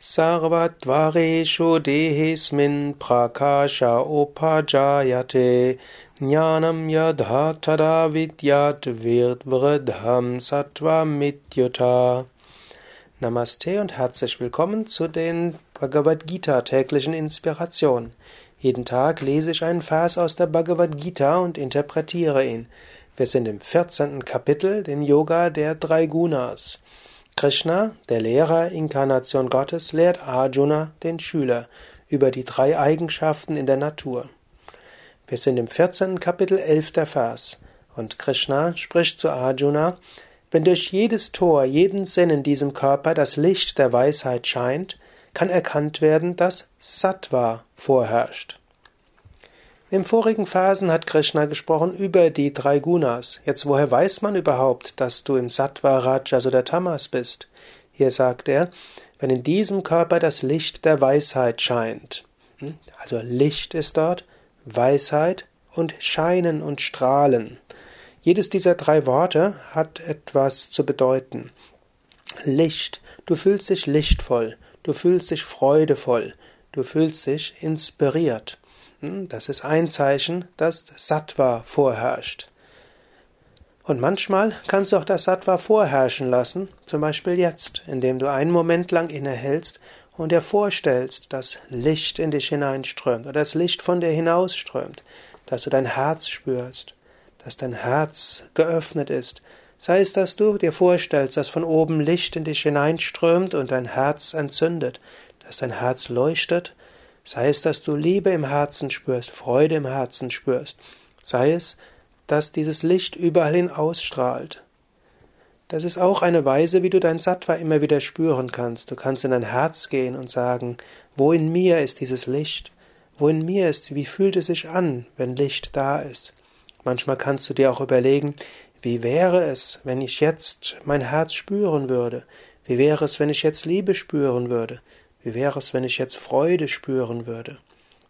Sarvatvareshu dehismin prakasha upajayate jnanam yadha tada vidyat vridham sattva mityuta. Namaste und herzlich willkommen zu den Bhagavad Gita täglichen Inspirationen. Jeden Tag lese ich einen Vers aus der Bhagavad Gita und interpretiere ihn. Wir sind im 14. Kapitel, dem Yoga der drei Gunas. Krishna, der Lehrer, Inkarnation Gottes, lehrt Arjuna, den Schüler, über die drei Eigenschaften in der Natur. Wir sind im 14. Kapitel 11. Vers. Und Krishna spricht zu Arjuna, wenn durch jedes Tor, jeden Sinn in diesem Körper das Licht der Weisheit scheint, kann erkannt werden, dass Sattva vorherrscht. Im vorigen Phasen hat Krishna gesprochen über die drei Gunas. Jetzt, woher weiß man überhaupt, dass du im Sattva, Rajas oder Tamas bist? Hier sagt er, wenn in diesem Körper das Licht der Weisheit scheint. Hm? Also Licht ist dort, Weisheit und Scheinen und Strahlen. Jedes dieser drei Worte hat etwas zu bedeuten. Licht, du fühlst dich lichtvoll, du fühlst dich freudevoll, du fühlst dich inspiriert. Hm, das ist ein Zeichen, dass Sattva vorherrscht. Und manchmal kannst du auch das Sattva vorherrschen lassen, zum Beispiel jetzt, indem du einen Moment lang innehältst und dir vorstellst, dass Licht in dich hineinströmt oder das Licht von dir hinausströmt, dass du dein Herz spürst, dass dein Herz geöffnet ist, sei es, dass du dir vorstellst, dass von oben Licht in dich hineinströmt und dein Herz entzündet, dass dein Herz leuchtet Sei es, dass du Liebe im Herzen spürst, Freude im Herzen spürst. Sei es, dass dieses Licht überall hin ausstrahlt. Das ist auch eine Weise, wie du dein Sattva immer wieder spüren kannst. Du kannst in dein Herz gehen und sagen, wo in mir ist dieses Licht? Wo in mir ist, wie fühlt es sich an, wenn Licht da ist? Manchmal kannst du dir auch überlegen, wie wäre es, wenn ich jetzt mein Herz spüren würde? Wie wäre es, wenn ich jetzt Liebe spüren würde? Wie wäre es, wenn ich jetzt Freude spüren würde?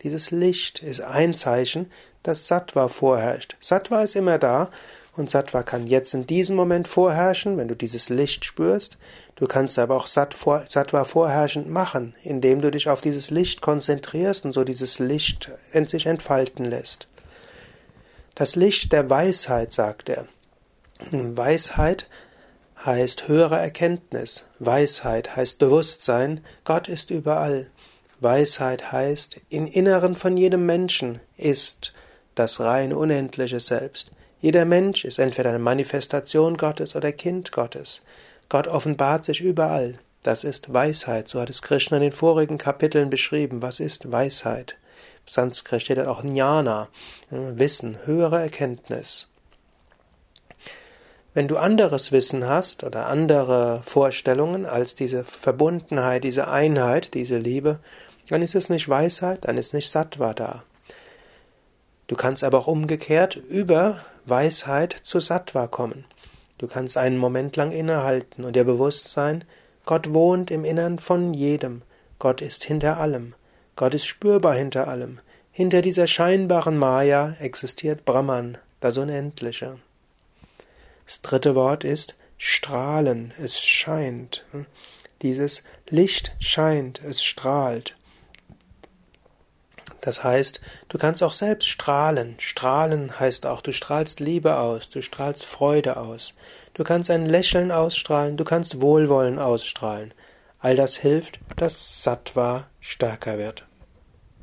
Dieses Licht ist ein Zeichen, dass Sattva vorherrscht. Sattva ist immer da und Sattva kann jetzt in diesem Moment vorherrschen, wenn du dieses Licht spürst. Du kannst aber auch Sattva vorherrschend machen, indem du dich auf dieses Licht konzentrierst und so dieses Licht sich entfalten lässt. Das Licht der Weisheit, sagt er. Weisheit heißt höhere Erkenntnis. Weisheit heißt Bewusstsein. Gott ist überall. Weisheit heißt, im Inneren von jedem Menschen ist das rein unendliche Selbst. Jeder Mensch ist entweder eine Manifestation Gottes oder Kind Gottes. Gott offenbart sich überall. Das ist Weisheit. So hat es Krishna in den vorigen Kapiteln beschrieben. Was ist Weisheit? Sanskrit steht auch Jnana, Wissen, höhere Erkenntnis. Wenn du anderes Wissen hast oder andere Vorstellungen als diese Verbundenheit, diese Einheit, diese Liebe, dann ist es nicht Weisheit, dann ist nicht Sattva da. Du kannst aber auch umgekehrt über Weisheit zu Sattva kommen. Du kannst einen Moment lang innehalten und dir bewusst sein, Gott wohnt im Innern von jedem. Gott ist hinter allem. Gott ist spürbar hinter allem. Hinter dieser scheinbaren Maya existiert Brahman, das Unendliche. Das dritte Wort ist strahlen. Es scheint. Dieses Licht scheint, es strahlt. Das heißt, du kannst auch selbst strahlen. Strahlen heißt auch, du strahlst Liebe aus, du strahlst Freude aus. Du kannst ein Lächeln ausstrahlen, du kannst Wohlwollen ausstrahlen. All das hilft, dass Sattva stärker wird.